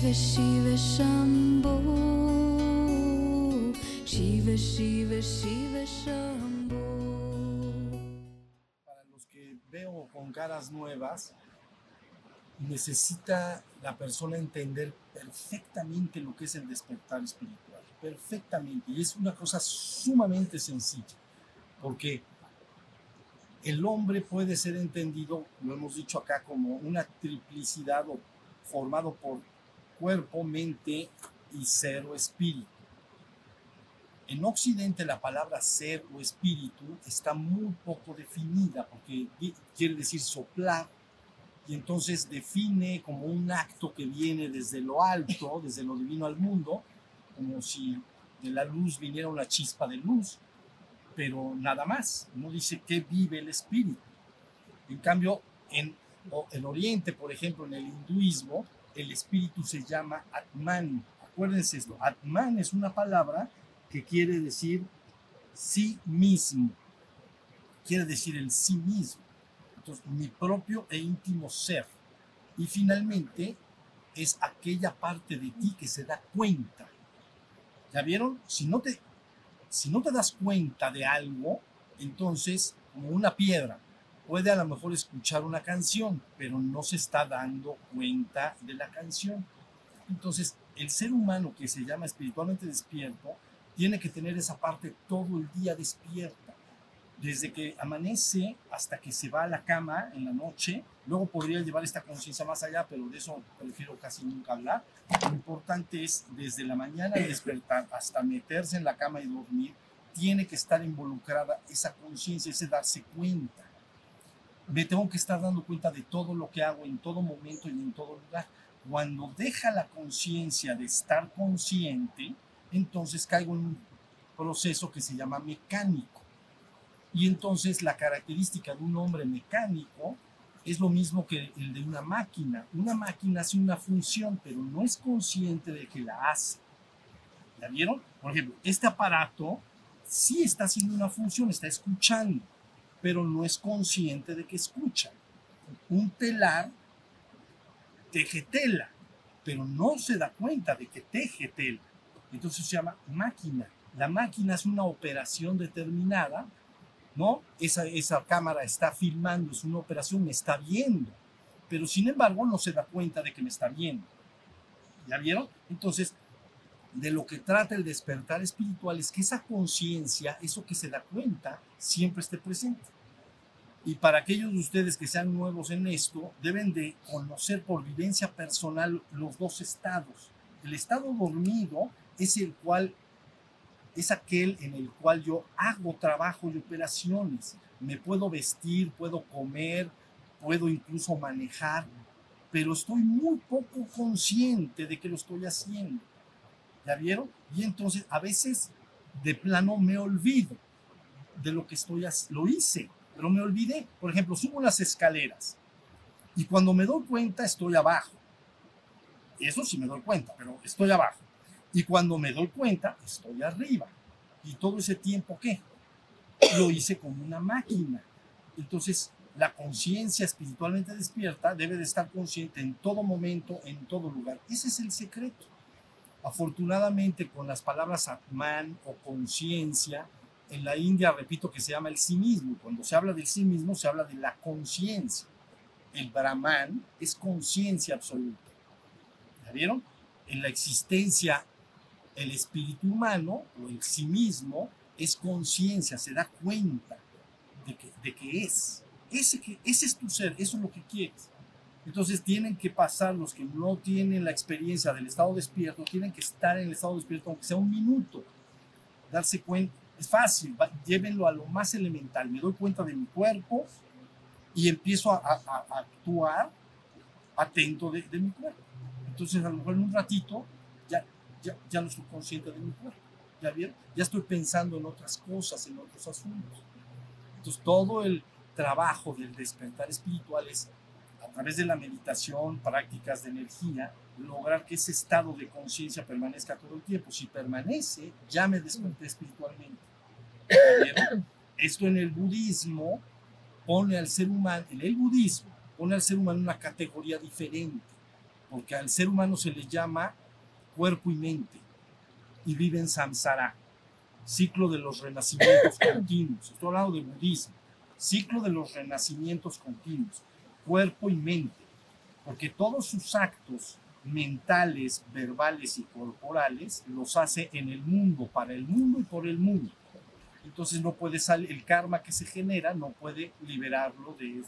Shiva Shiva Shambho Shiva Shiva Shiva Shambho Para los que veo con caras nuevas, necesita la persona entender perfectamente lo que es el despertar espiritual, perfectamente. Y es una cosa sumamente sencilla, porque el hombre puede ser entendido, lo hemos dicho acá, como una triplicidad o formado por cuerpo, mente y ser o espíritu. En Occidente la palabra ser o espíritu está muy poco definida porque quiere decir soplar y entonces define como un acto que viene desde lo alto, desde lo divino al mundo, como si de la luz viniera una chispa de luz, pero nada más, no dice que vive el espíritu. En cambio, en el Oriente, por ejemplo, en el hinduismo, el espíritu se llama Atman. Acuérdense esto, Atman es una palabra que quiere decir sí mismo, quiere decir el sí mismo. Entonces, mi propio e íntimo ser. Y finalmente, es aquella parte de ti que se da cuenta. ¿Ya vieron? Si no te, si no te das cuenta de algo, entonces, como una piedra, puede a lo mejor escuchar una canción, pero no se está dando cuenta de la canción. Entonces, el ser humano que se llama espiritualmente despierto, tiene que tener esa parte todo el día despierta desde que amanece hasta que se va a la cama en la noche. Luego podría llevar esta conciencia más allá, pero de eso prefiero casi nunca hablar. Lo importante es desde la mañana despertar hasta meterse en la cama y dormir, tiene que estar involucrada esa conciencia, ese darse cuenta. Me tengo que estar dando cuenta de todo lo que hago en todo momento y en todo lugar. Cuando deja la conciencia de estar consciente, entonces caigo en un proceso que se llama mecánico y entonces la característica de un hombre mecánico es lo mismo que el de una máquina. Una máquina hace una función, pero no es consciente de que la hace. ¿Ya vieron? Por ejemplo, este aparato sí está haciendo una función, está escuchando, pero no es consciente de que escucha. Un telar teje tela, pero no se da cuenta de que teje tela. Entonces se llama máquina. La máquina es una operación determinada ¿no? Esa, esa cámara está filmando, es una operación, me está viendo, pero sin embargo no se da cuenta de que me está viendo. ¿Ya vieron? Entonces, de lo que trata el despertar espiritual es que esa conciencia, eso que se da cuenta, siempre esté presente. Y para aquellos de ustedes que sean nuevos en esto, deben de conocer por vivencia personal los dos estados. El estado dormido es el cual es aquel en el cual yo hago trabajo y operaciones. Me puedo vestir, puedo comer, puedo incluso manejar, pero estoy muy poco consciente de que lo estoy haciendo. ¿Ya vieron? Y entonces a veces de plano me olvido de lo que estoy haciendo. Lo hice, pero me olvidé. Por ejemplo, subo las escaleras y cuando me doy cuenta estoy abajo. Eso sí me doy cuenta, pero estoy abajo. Y cuando me doy cuenta, estoy arriba. Y todo ese tiempo, ¿qué? Lo hice como una máquina. Entonces, la conciencia espiritualmente despierta debe de estar consciente en todo momento, en todo lugar. Ese es el secreto. Afortunadamente, con las palabras Atman o conciencia, en la India, repito, que se llama el sí mismo. Cuando se habla del sí mismo, se habla de la conciencia. El Brahman es conciencia absoluta. ¿Ya vieron? En la existencia el espíritu humano o el sí mismo es conciencia, se da cuenta de que, de que es. Ese, que, ese es tu ser, eso es lo que quieres. Entonces tienen que pasar los que no tienen la experiencia del estado despierto, tienen que estar en el estado despierto, aunque sea un minuto, darse cuenta. Es fácil, llévenlo a lo más elemental. Me doy cuenta de mi cuerpo y empiezo a, actuar atento de, de mi cuerpo. Entonces a lo mejor en un ratito ya, no estoy consciente de mi cuerpo. ¿Ya vieron? Ya estoy pensando en otras cosas, en otros asuntos. Entonces, todo el trabajo del despertar espiritual es, a través de la meditación, prácticas de energía, lograr que ese estado de conciencia permanezca todo el tiempo. Si permanece, ya me desperté espiritualmente. Esto en el budismo pone al ser humano, en el budismo, pone al ser humano una categoría diferente porque al ser humano se le llama cuerpo y mente y vive en samsara, ciclo de los renacimientos continuos. Estoy hablando de budismo, ciclo de los renacimientos continuos, cuerpo y mente, porque todos sus actos mentales, verbales y corporales los hace en el mundo, para el mundo y por el mundo. Entonces no puede salir, el karma que se genera no puede liberarlo de,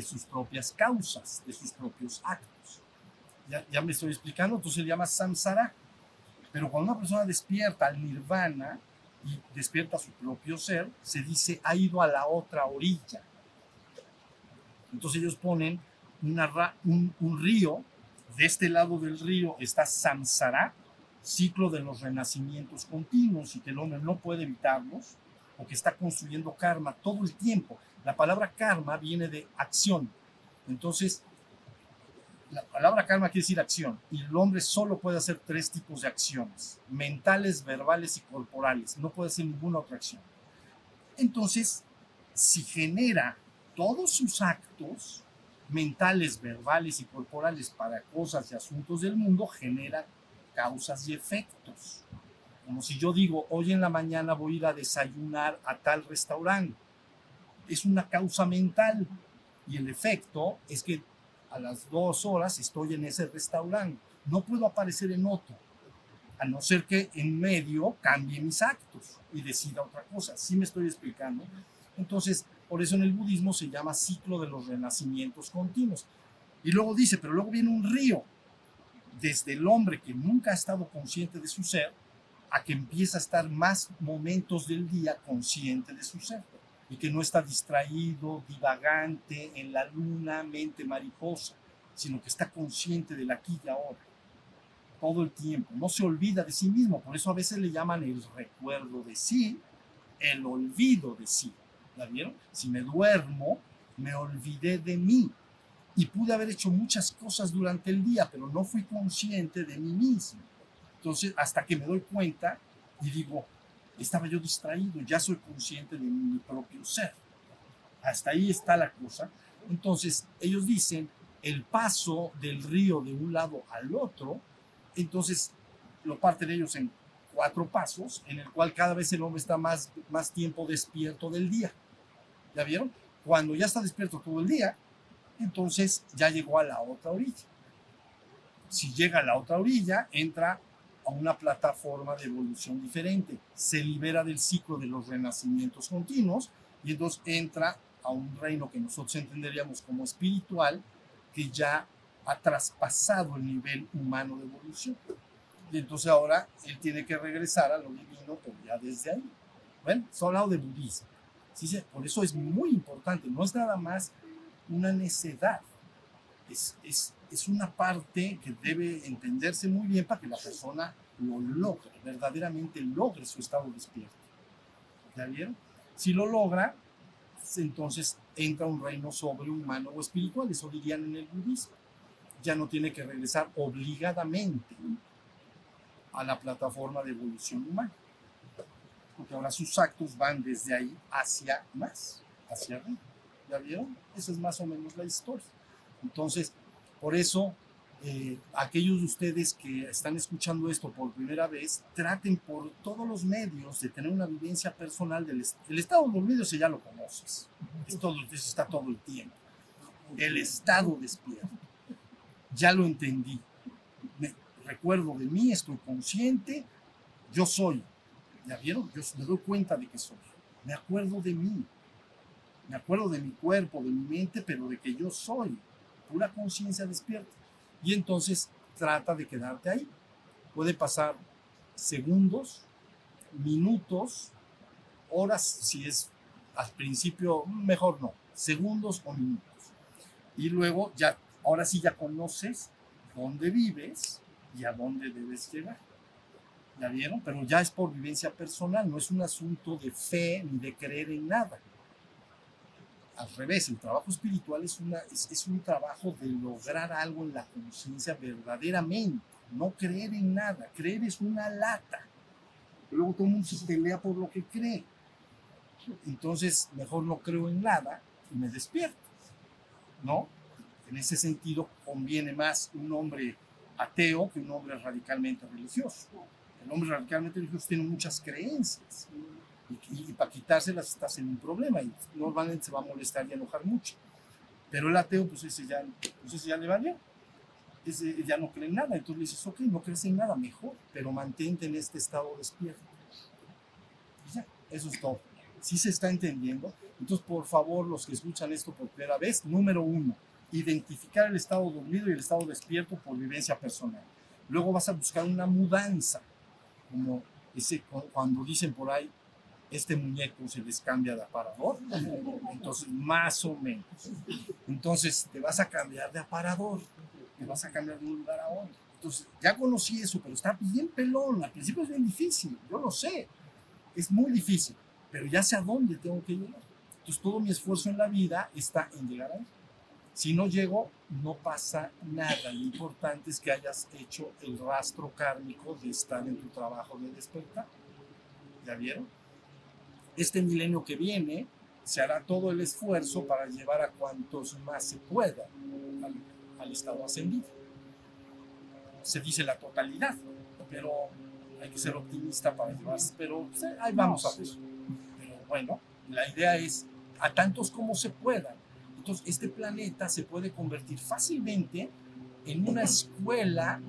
sus propias causas, de sus propios actos. Ya, ya me estoy explicando, entonces se llama samsara. Pero cuando una persona despierta al nirvana y despierta su propio ser, se dice ha ido a la otra orilla. Entonces ellos ponen un, río, de este lado del río está samsara, ciclo de los renacimientos continuos y que el hombre no puede evitarlos, o que está construyendo karma todo el tiempo. La palabra karma viene de acción. Entonces, la palabra karma quiere decir acción y el hombre solo puede hacer tres tipos de acciones, mentales, verbales y corporales. No puede hacer ninguna otra acción. Entonces, si genera todos sus actos mentales, verbales y corporales para cosas y asuntos del mundo, genera causas y efectos. Como si yo digo, hoy en la mañana voy a ir a desayunar a tal restaurante. Es una causa mental y el efecto es que a las dos horas estoy en ese restaurante. No puedo aparecer en otro, a no ser que en medio cambie mis actos y decida otra cosa. ¿Sí me estoy explicando? Entonces, por eso en el budismo se llama ciclo de los renacimientos continuos. Y luego dice, pero luego viene un río, desde el hombre que nunca ha estado consciente de su ser, a que empieza a estar más momentos del día consciente de su ser y que no está distraído, divagante en la luna, mente mariposa, sino que está consciente del aquí y ahora, todo el tiempo, no se olvida de sí mismo, por eso a veces le llaman el recuerdo de sí, el olvido de sí. ¿La vieron? Si me duermo, me olvidé de mí y pude haber hecho muchas cosas durante el día, pero no fui consciente de mí mismo. Entonces, hasta que me doy cuenta y digo, estaba yo distraído, ya soy consciente de mi propio ser. Hasta ahí está la cosa. Entonces, ellos dicen, el paso del río de un lado al otro, entonces lo parten ellos en cuatro pasos, en el cual cada vez el hombre está más, más tiempo despierto del día. ¿Ya vieron? Cuando ya está despierto todo el día, entonces ya llegó a la otra orilla. Si llega a la otra orilla, entra a una plataforma de evolución diferente, se libera del ciclo de los renacimientos continuos y entonces entra a un reino que nosotros entenderíamos como espiritual, que ya ha traspasado el nivel humano de evolución. Y entonces ahora él tiene que regresar a lo divino, pero ya desde ahí. Bueno, hablado de budismo. ¿Sí? Por eso es muy importante, no es nada más una necedad, es, es, es una parte que debe entenderse muy bien para que la persona lo logre, verdaderamente logre su estado despierto. ¿Ya vieron? Si lo logra, entonces entra un reino sobrehumano o espiritual, eso dirían en el budismo. Ya no tiene que regresar obligadamente a la plataforma de evolución humana, porque ahora sus actos van desde ahí hacia más, hacia arriba. ¿Ya vieron? Esa es más o menos la historia. Entonces, por eso, eh, aquellos de ustedes que están escuchando esto por primera vez, traten por todos los medios de tener una vivencia personal del el estado dormido, si ya lo conoces. Es todo, eso está todo el tiempo. El estado despierto. Ya lo entendí. Me, recuerdo de mí, estoy consciente, yo soy. ¿Ya vieron? Yo me doy cuenta de que soy. Me acuerdo de mí. Me acuerdo de mi cuerpo, de mi mente, pero de que yo soy pura conciencia despierta. Y entonces trata de quedarte ahí. Puede pasar segundos, minutos, horas, si es al principio, mejor no, segundos o minutos. Y luego ya, ahora sí ya conoces dónde vives y a dónde debes llegar. ¿Ya vieron? Pero ya es por vivencia personal, no es un asunto de fe ni de creer en nada al revés, el trabajo espiritual es, una, es, un trabajo de lograr algo en la conciencia verdaderamente, no creer en nada. Creer es una lata. Luego todo el mundo se pelea por lo que cree. Entonces, mejor no creo en nada y me despierto. ¿No? En ese sentido, conviene más un hombre ateo que un hombre radicalmente religioso. El hombre radicalmente religioso tiene muchas creencias y, para quitárselas estás en un problema y normalmente se va a molestar y enojar mucho. Pero el ateo, pues ese ya, pues ya le valió. Ese ya no cree en nada. Entonces le dices, ok, no crees en nada, mejor, pero mantente en este estado despierto. Y ya, eso es todo. ¿Sí se está entendiendo? Entonces, por favor, los que escuchan esto por primera vez, número uno, identificar el estado dormido y el estado despierto por vivencia personal. Luego vas a buscar una mudanza, como ese, cuando dicen por ahí, este muñeco se les cambia de aparador. Entonces, más o menos. Entonces, te vas a cambiar de aparador, te vas a cambiar de un lugar a otro. Entonces, ya conocí eso, pero está bien pelón. Al principio es bien difícil, yo lo sé. Es muy difícil, pero ya sé a dónde tengo que llegar. Entonces, todo mi esfuerzo en la vida está en llegar ahí. Si no llego, no pasa nada. Lo importante es que hayas hecho el rastro kármico de estar en tu trabajo de despertar. ¿Ya vieron? Este milenio que viene se hará todo el esfuerzo para llevar a cuantos más se pueda al, al estado ascendido. Se dice la totalidad, pero hay que ser optimista para llevarse. Pero pues, ahí vamos a ver. Pero bueno, la idea es a tantos como se puedan entonces, este planeta se puede convertir fácilmente en una escuela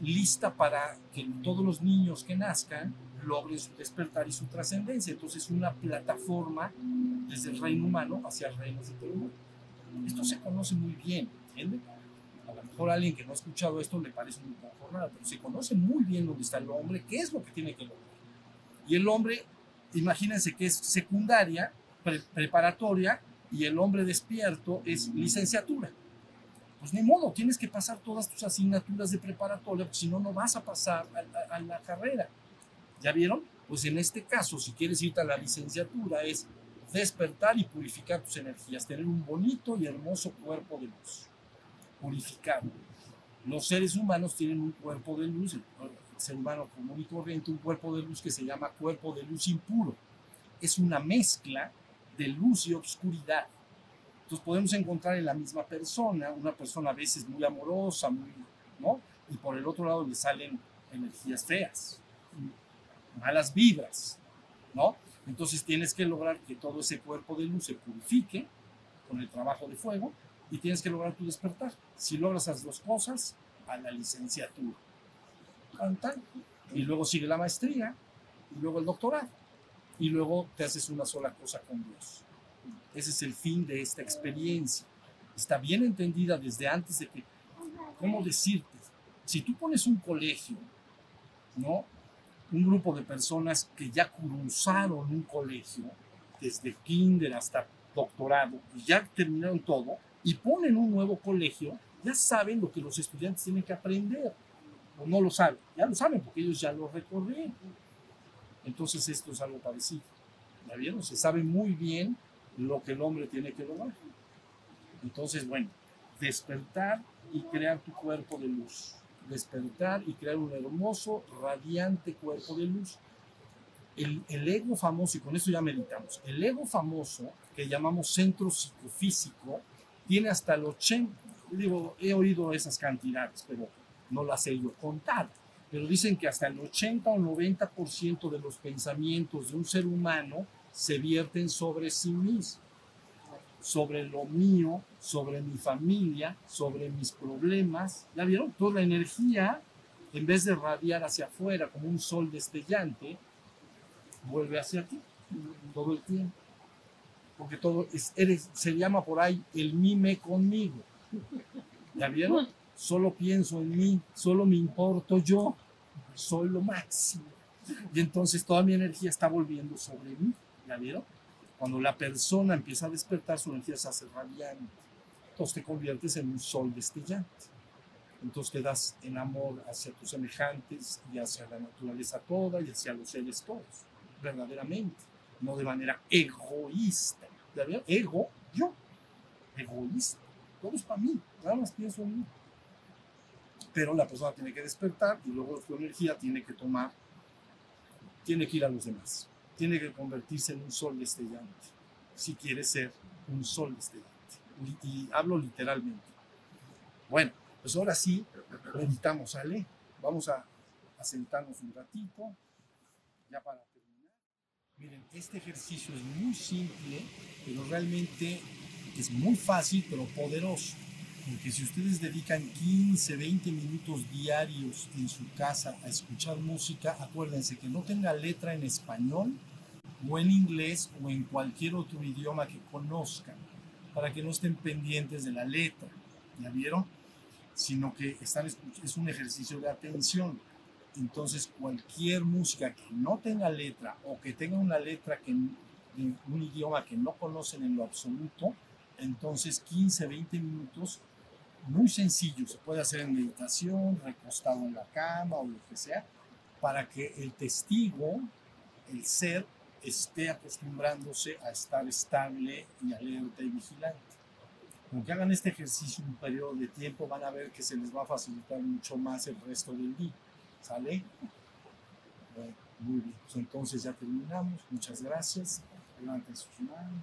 lista para que todos los niños que nazcan logren su despertar y su trascendencia. Entonces, una plataforma desde el reino humano hacia el reino mundo. Esto se conoce muy bien, ¿entienden? A lo mejor a alguien que no ha escuchado esto le parece un poco raro, pero se conoce muy bien dónde está el hombre, qué es lo que tiene que lograr. Y el hombre, imagínense que es secundaria, pre preparatoria y el hombre despierto es licenciatura. Pues ni modo, tienes que pasar todas tus asignaturas de preparatoria, porque si no, no vas a pasar a, a, a, la carrera. ¿Ya vieron? Pues en este caso, si quieres irte a la licenciatura, es despertar y purificar tus energías, tener un bonito y hermoso cuerpo de luz, purificado. Los seres humanos tienen un cuerpo de luz, el ser humano común y corriente, un cuerpo de luz que se llama cuerpo de luz impuro. Es una mezcla de luz y obscuridad. Entonces podemos encontrar en la misma persona, una persona a veces muy amorosa, muy, ¿no? Y por el otro lado le salen energías feas, malas vibras, ¿no? Entonces tienes que lograr que todo ese cuerpo de luz se purifique con el trabajo de fuego y tienes que lograr tu despertar. Si logras esas dos cosas, a la licenciatura. Y luego sigue la maestría y luego el doctorado y luego te haces una sola cosa con Dios. Ese es el fin de esta experiencia. Está bien entendida desde antes de que, ¿cómo decirte? Si tú pones un colegio, ¿no? Un grupo de personas que ya cruzaron un colegio, desde kinder hasta doctorado, y ya terminaron todo, y ponen un nuevo colegio, ya saben lo que los estudiantes tienen que aprender. O no lo saben, ya lo saben porque ellos ya lo recorrieron. Entonces esto es algo parecido. ¿Ya vieron? Se sabe muy bien lo que el hombre tiene que lograr. Entonces, bueno, despertar y crear tu cuerpo de luz. Despertar y crear un hermoso, radiante cuerpo de luz. El, ego famoso, y con esto ya meditamos, el ego famoso, que llamamos centro psicofísico, tiene hasta el 80, digo, he oído esas cantidades, pero no las he ido contar pero dicen que hasta el 80 o 90% de los pensamientos de un ser humano se vierten sobre sí mismo, sobre lo mío, sobre mi familia, sobre mis problemas. ¿Ya vieron? Toda la energía, en vez de radiar hacia afuera como un sol destellante, vuelve hacia ti todo el tiempo. Porque todo es, se llama por ahí el mime conmigo. ¿Ya vieron? Solo pienso en mí, solo me importo yo, soy lo máximo. Y entonces toda mi energía está volviendo sobre mí, ¿ya vieron? Cuando la persona empieza a despertar, su energía se hace radiante. Entonces te conviertes en un sol destellante. Entonces te das en amor hacia tus semejantes y hacia la naturaleza toda y hacia los seres todos, verdaderamente, no de manera egoísta. ¿Ya vieron? Ego, yo, egoísta. Todo es para mí, nada más pienso en mí pero la persona tiene que despertar y luego su energía tiene que tomar, tiene que ir a los demás, tiene que convertirse en un sol destellante, si quiere ser un sol destellante. y hablo literalmente. Bueno, pues ahora sí, meditamos, ¿sale? Vamos a, a sentarnos un ratito, ya para terminar. Miren, este ejercicio es muy simple, pero realmente es muy fácil, pero poderoso. Porque si ustedes dedican 15, 20 minutos diarios en su casa a escuchar música, acuérdense que no tenga letra en español o en inglés o en cualquier otro idioma que conozcan, para que no estén pendientes de la letra. ¿Ya vieron? Sino que están, es un ejercicio de atención. Entonces, cualquier música que no tenga letra o que tenga una letra que, en un idioma que no conocen en lo absoluto, entonces 15, 20 minutos muy sencillo, se puede hacer en meditación, recostado en la cama o lo que sea, para que el testigo, el ser, esté acostumbrándose a estar estable y alerta y vigilante. Con que hagan este ejercicio un periodo de tiempo, van a ver que se les va a facilitar mucho más el resto del día. ¿Sale? Bueno, muy bien. Pues entonces ya terminamos. Muchas gracias. Levanten sus manos.